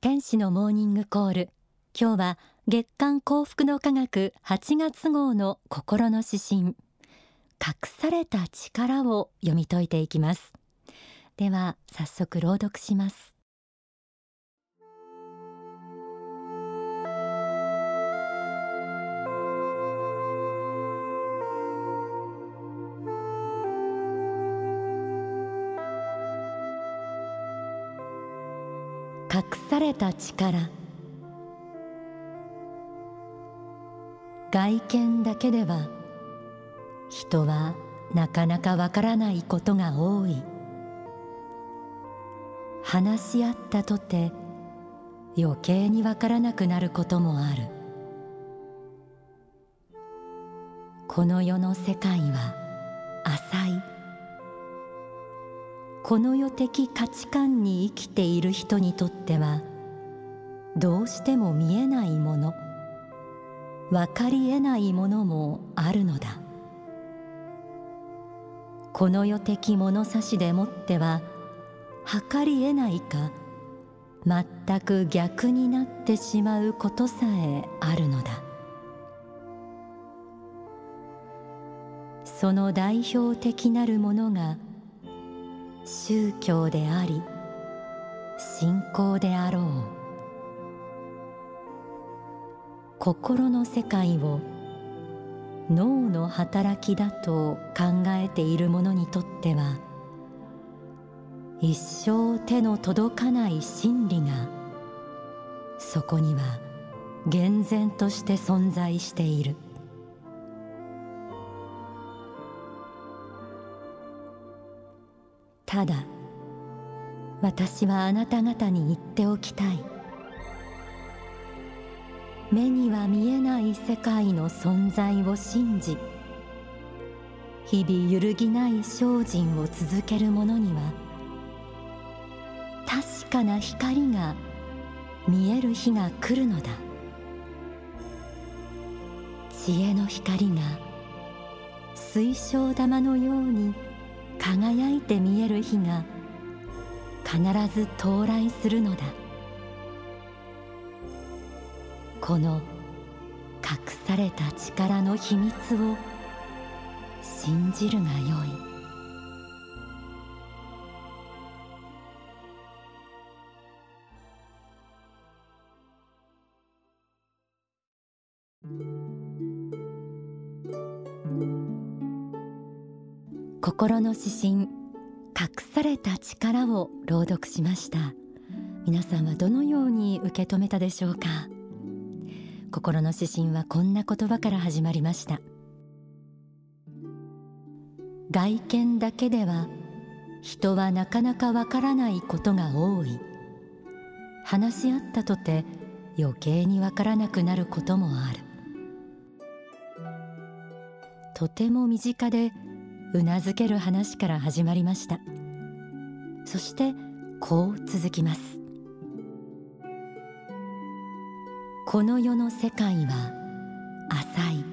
天使のモーニングコール。今日は月刊幸福の科学8月号の心の指針。隠された力を読み解いていきます。では早速朗読します。された力。外見だけでは人はなかなかわからないことが多い。話し合ったとて余計にわからなくなることもある。この世の世界は浅い。この世的価値観に生きている人にとってはどうしても見えないもの分かりえないものもあるのだ。この世的物差しでもっては測りえないか全く逆になってしまうことさえあるのだ。その代表的なるものが宗教であり信仰であろう。心の世界を脳の働きだと考えている者にとっては一生手の届かない真理がそこには厳然として存在している。ただ私はあなた方に言っておきたい。目には見えない世界の存在を信じ日々揺るぎない精進を続ける者には確かな光が見える日が来るのだ。知恵の光が水晶玉のように輝いて見える日が必ず到来するのだ。この隠された力の秘密を信じるがよい。心の指針隠された力を朗読しました。皆さんはどのように受け止めたでしょうか？心の指針はこんな言葉から始まりました。外見だけでは人はなかなかわからないことが多い。話し合ったとて余計にわからなくなることもある。とても身近でうなずける話から始まりました。そしてこう続きます。この世の世界は浅い。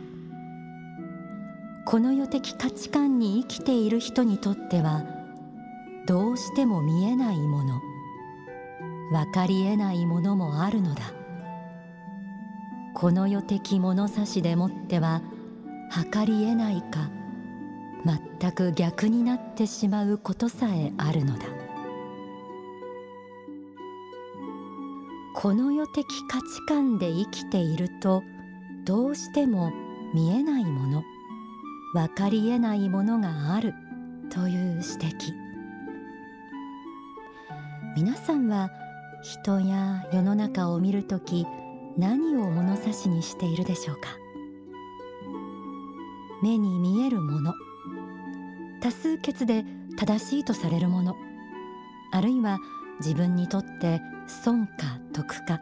この世的価値観に生きている人にとってはどうしても見えないもの。分かりえないものもあるのだ。この世的物差しでもっては測りえないか。全く逆になってしまうことさえあるのだ。この世的価値観で生きているとどうしても見えないもの分かりえないものがあるという指摘。皆さんは人や世の中を見るとき何を物差しにしているでしょうか？目に見えるもの多数決で正しいとされるもの。あるいは自分にとって損か得か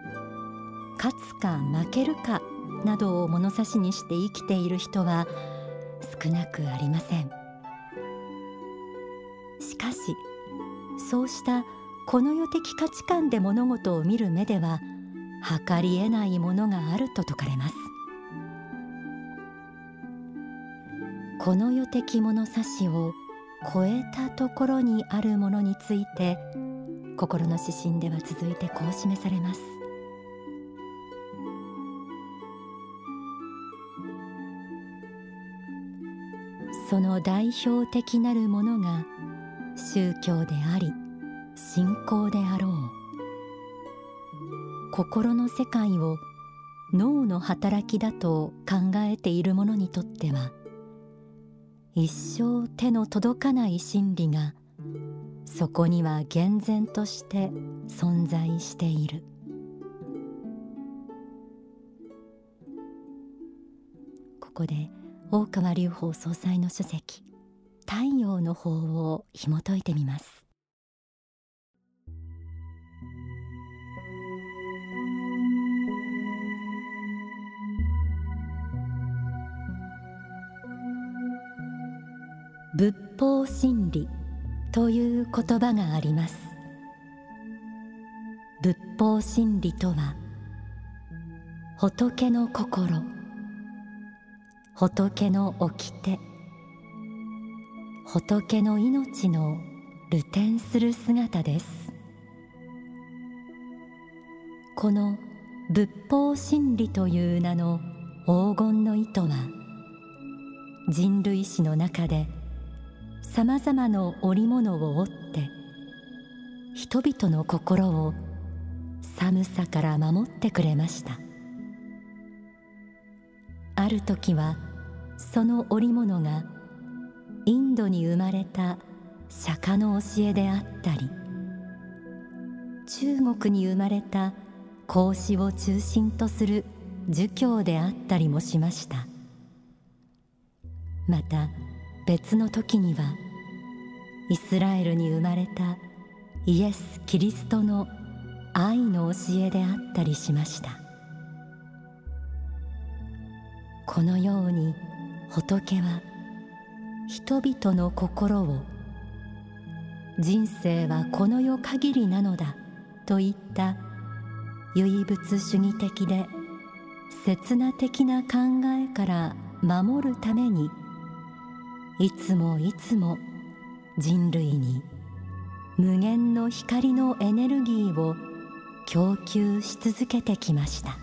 勝つか負けるかなどを物差しにして生きている人は少なくありません。しかしそうしたこの世的価値観で物事を見る目では測りえないものがあると説かれます。この世的物差しを超えたところにあるものについて心の指針では続いてこう示されます。その代表的なるものが宗教であり信仰であろう。心の世界を脳の働きだと考えている者にとっては一生手の届かない真理がそこには厳然として存在している。ここで大川隆法総裁の書籍太陽の法を紐解いてみます。仏法真理という言葉があります。仏法真理とは仏の心仏の掟仏の命の流転する姿です。この仏法真理という名の黄金の糸は人類史の中でさまざまな織物を織って人々の心を寒さから守ってくれました。ある時はその織物がインドに生まれた釈迦の教えであったり中国に生まれた孔子を中心とする儒教であったりもしました。また別の時にはイスラエルに生まれたイエス・キリストの愛の教えであったりしました。このように仏は人々の心を人生はこの世限りなのだといった唯物主義的で刹那的な考えから守るためにいつもいつも人類に無限の光のエネルギーを供給し続けてきました。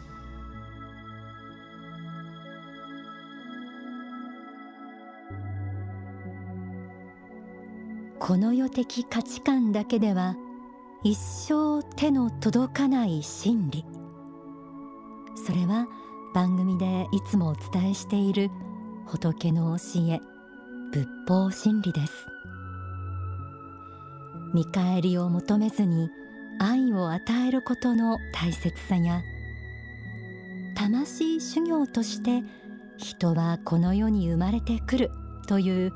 この世的価値観だけでは一生手の届かない真理。それは番組でいつもお伝えしている仏の教え。仏法真理です。見返りを求めずに愛を与えることの大切さや魂修行として人はこの世に生まれてくるという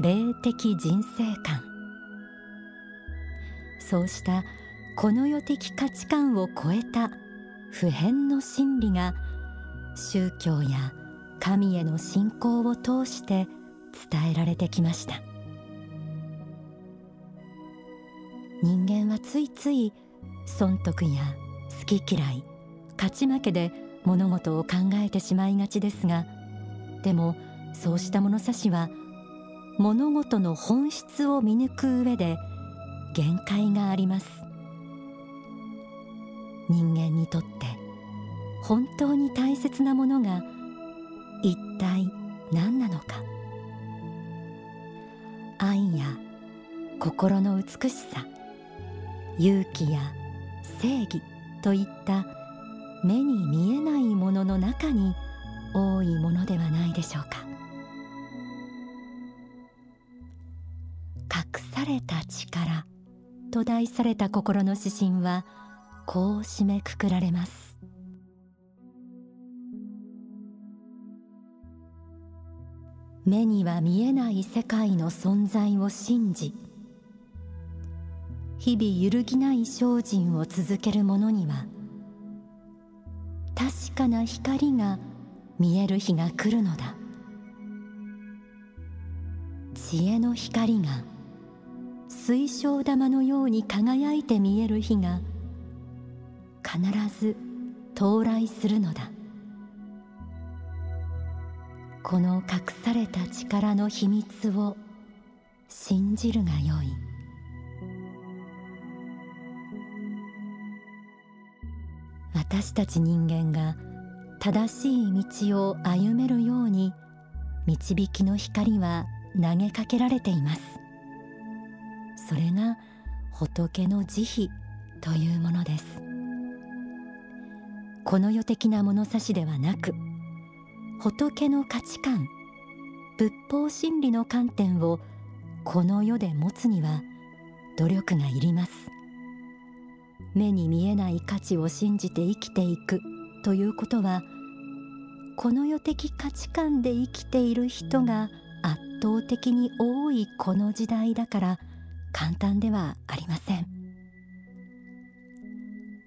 霊的人生観。そうしたこの世的価値観を超えた普遍の真理が宗教や神への信仰を通して伝えられてきました。人間はついつい損得や好き嫌い勝ち負けで物事を考えてしまいがちですがでもそうした物差しは物事の本質を見抜く上で限界があります。人間にとって本当に大切なものが一体何なのか。愛や心の美しさ勇気や正義といった目に見えないものの中に多いものではないでしょうか。隠された力と題された心の指針はこう締めくくられます。目には見えない世界の存在を信じ日々揺るぎない精進を続ける者には確かな光が見える日が来るのだ。知恵の光が水晶玉のように輝いて見える日が必ず到来するのだ。この隠された力の秘密を信じるがよい。私たち人間が正しい道を歩めるように導きの光は投げかけられています。それが仏の慈悲というものです。この世的な物差しではなく仏の価値観仏法真理の観点をこの世で持つには努力がいります。目に見えない価値を信じて生きていくということはこの世的価値観で生きている人が圧倒的に多いこの時代だから簡単ではありません。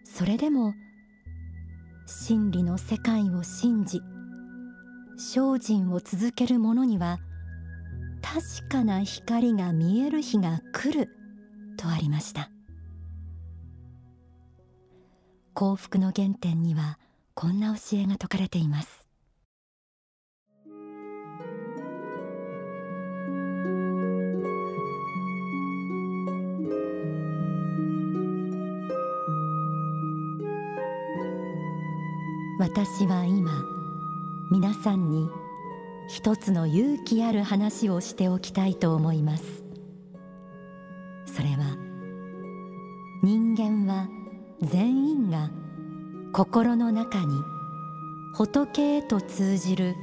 それでも真理の世界を信じ精進を続ける者には確かな光が見える日が来るとありました。幸福の原点にはこんな教えが説かれています。私は今皆さんに一つの勇気ある話をしておきたいと思います。それは人間は全員が心の中に仏へと通じる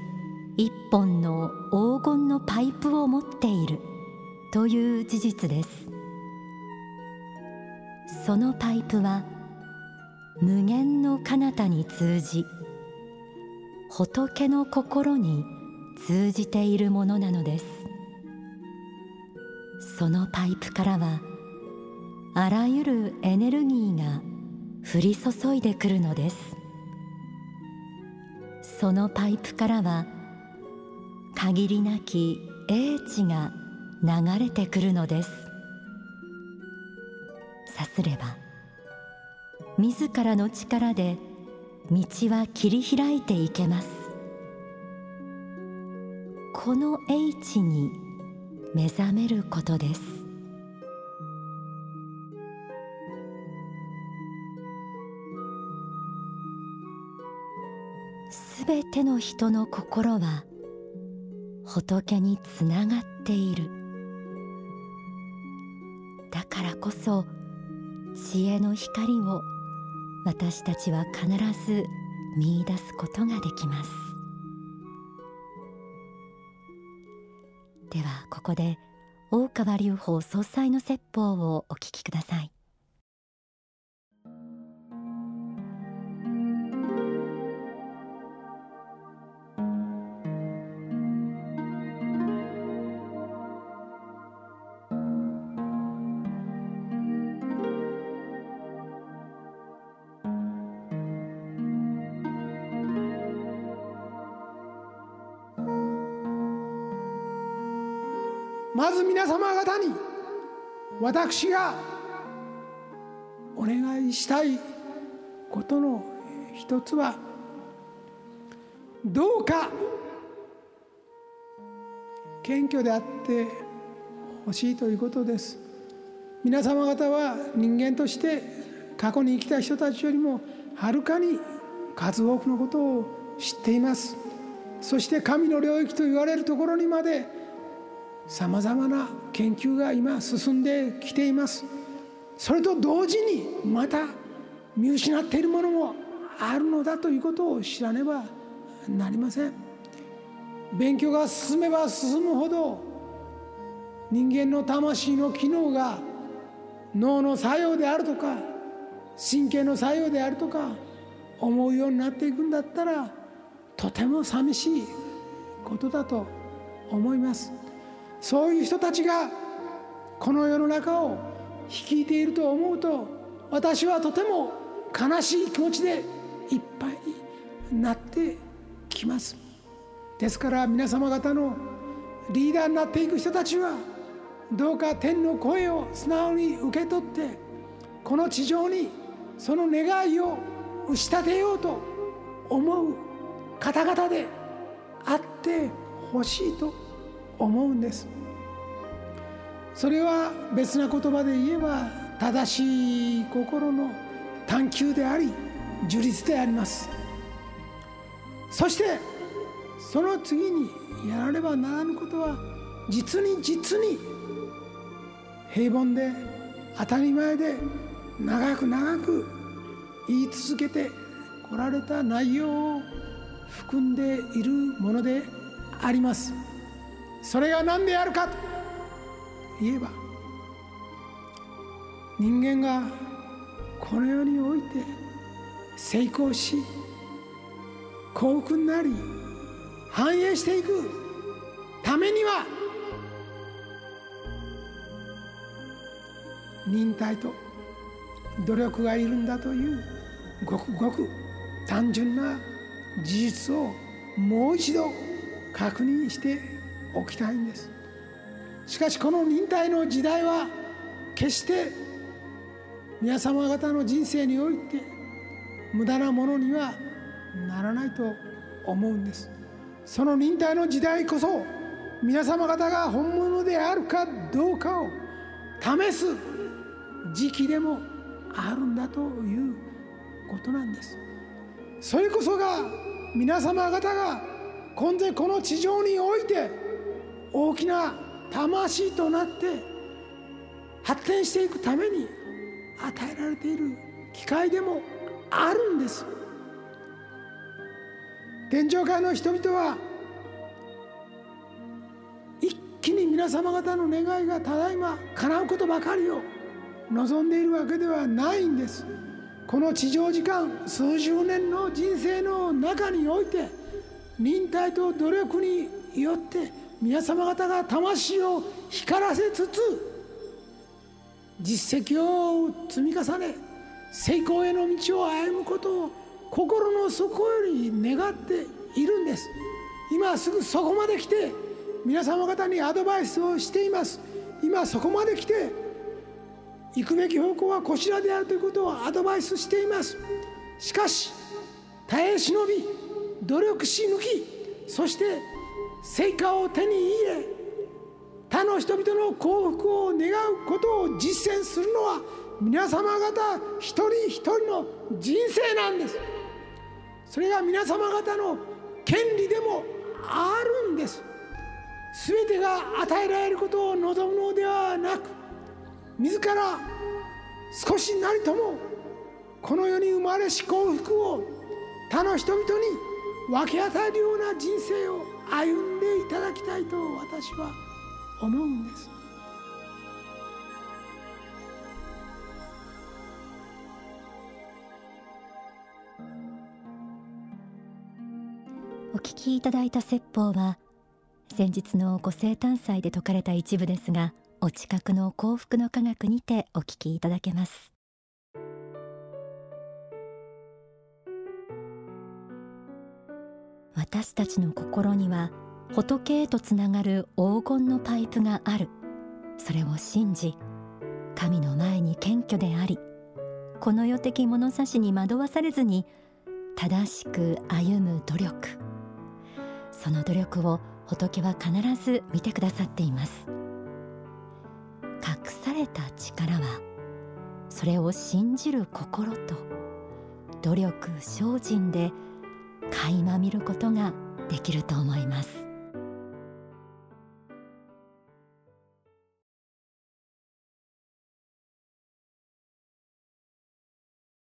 一本の黄金のパイプを持っているという事実です。そのパイプは無限の彼方に通じ仏の心に通じているものなのですそのパイプからはあらゆるエネルギーが降り注いでくるのですそのパイプからは限りなき英知が流れてくるのですさすれば自らの力で道は切り開いていけます。この英知に目覚めることです。すべての人の心は仏につながっている。だからこそ知恵の光を私たちは必ず見出すことができます。ではここで大川隆法総裁の説法をお聞きください。まず皆様方に私がお願いしたいことの一つはどうか謙虚であってほしいということです。皆様方は人間として過去に生きた人たちよりもはるかに数多くのことを知っています。そして神の領域と言われるところにまでさまざまな研究が今進んできています。それと同時にまた見失っているものもあるのだということを知らねばなりません。勉強が進めば進むほど人間の魂の機能が脳の作用であるとか神経の作用であるとか思うようになっていくんだったらとても寂しいことだと思います。そういう人たちがこの世の中を率いていると思うと私はとても悲しい気持ちでいっぱいになってきます。ですから皆様方のリーダーになっていく人たちはどうか天の声を素直に受け取ってこの地上にその願いを打ち立てようと思う方々であってほしいと思うんです。それは別な言葉で言えば正しい心の探求であり樹立であります。そしてその次にやらねばならぬことは実に実に平凡で当たり前で長く長く言い続けてこられた内容を含んでいるものであります。それが何であるかと。言えば人間がこの世において成功し幸福になり繁栄していくためには忍耐と努力がいるんだというごくごく単純な事実をもう一度確認しておきたいんです。しかしこの忍耐の時代は決して皆様方の人生において無駄なものにはならないと思うんです。その忍耐の時代こそ皆様方が本物であるかどうかを試す時期でもあるんだということなんです。それこそが皆様方が今世この地上において大きな魂となって発展していくために与えられている機会でもあるんです。天上界の人々は一気に皆様方の願いがただいま叶うことばかりを望んでいるわけではないんです。この地上時間数十年の人生の中において忍耐と努力によって皆様方が魂を光らせつつ実績を積み重ね成功への道を歩むことを心の底より願っているんです。今すぐそこまで来て皆様方にアドバイスをしています。今そこまで来て行くべき方向はこちらであるということをアドバイスしています。しかし耐え忍び努力し抜きそして成果を手に入れ他の人々の幸福を願うことを実践するのは皆様方一人一人の人生なんです。それが皆様方の権利でもあるんです。全てが与えられることを望むのではなく自ら少しなりともこの世に生まれし幸福を他の人々に分け与えるような人生を歩んでいただきたいと私は思うんです。お聞きいただいた説法は先日のご生誕祭で説かれた一部ですがお近くの幸福の科学にてお聞きいただけます。私たちの心には仏へとつながる黄金のパイプがある。それを信じ神の前に謙虚でありこの世的物差しに惑わされずに正しく歩む努力。その努力を仏は必ず見てくださっています。隠された力はそれを信じる心と努力精進で垣間見ることができると思います。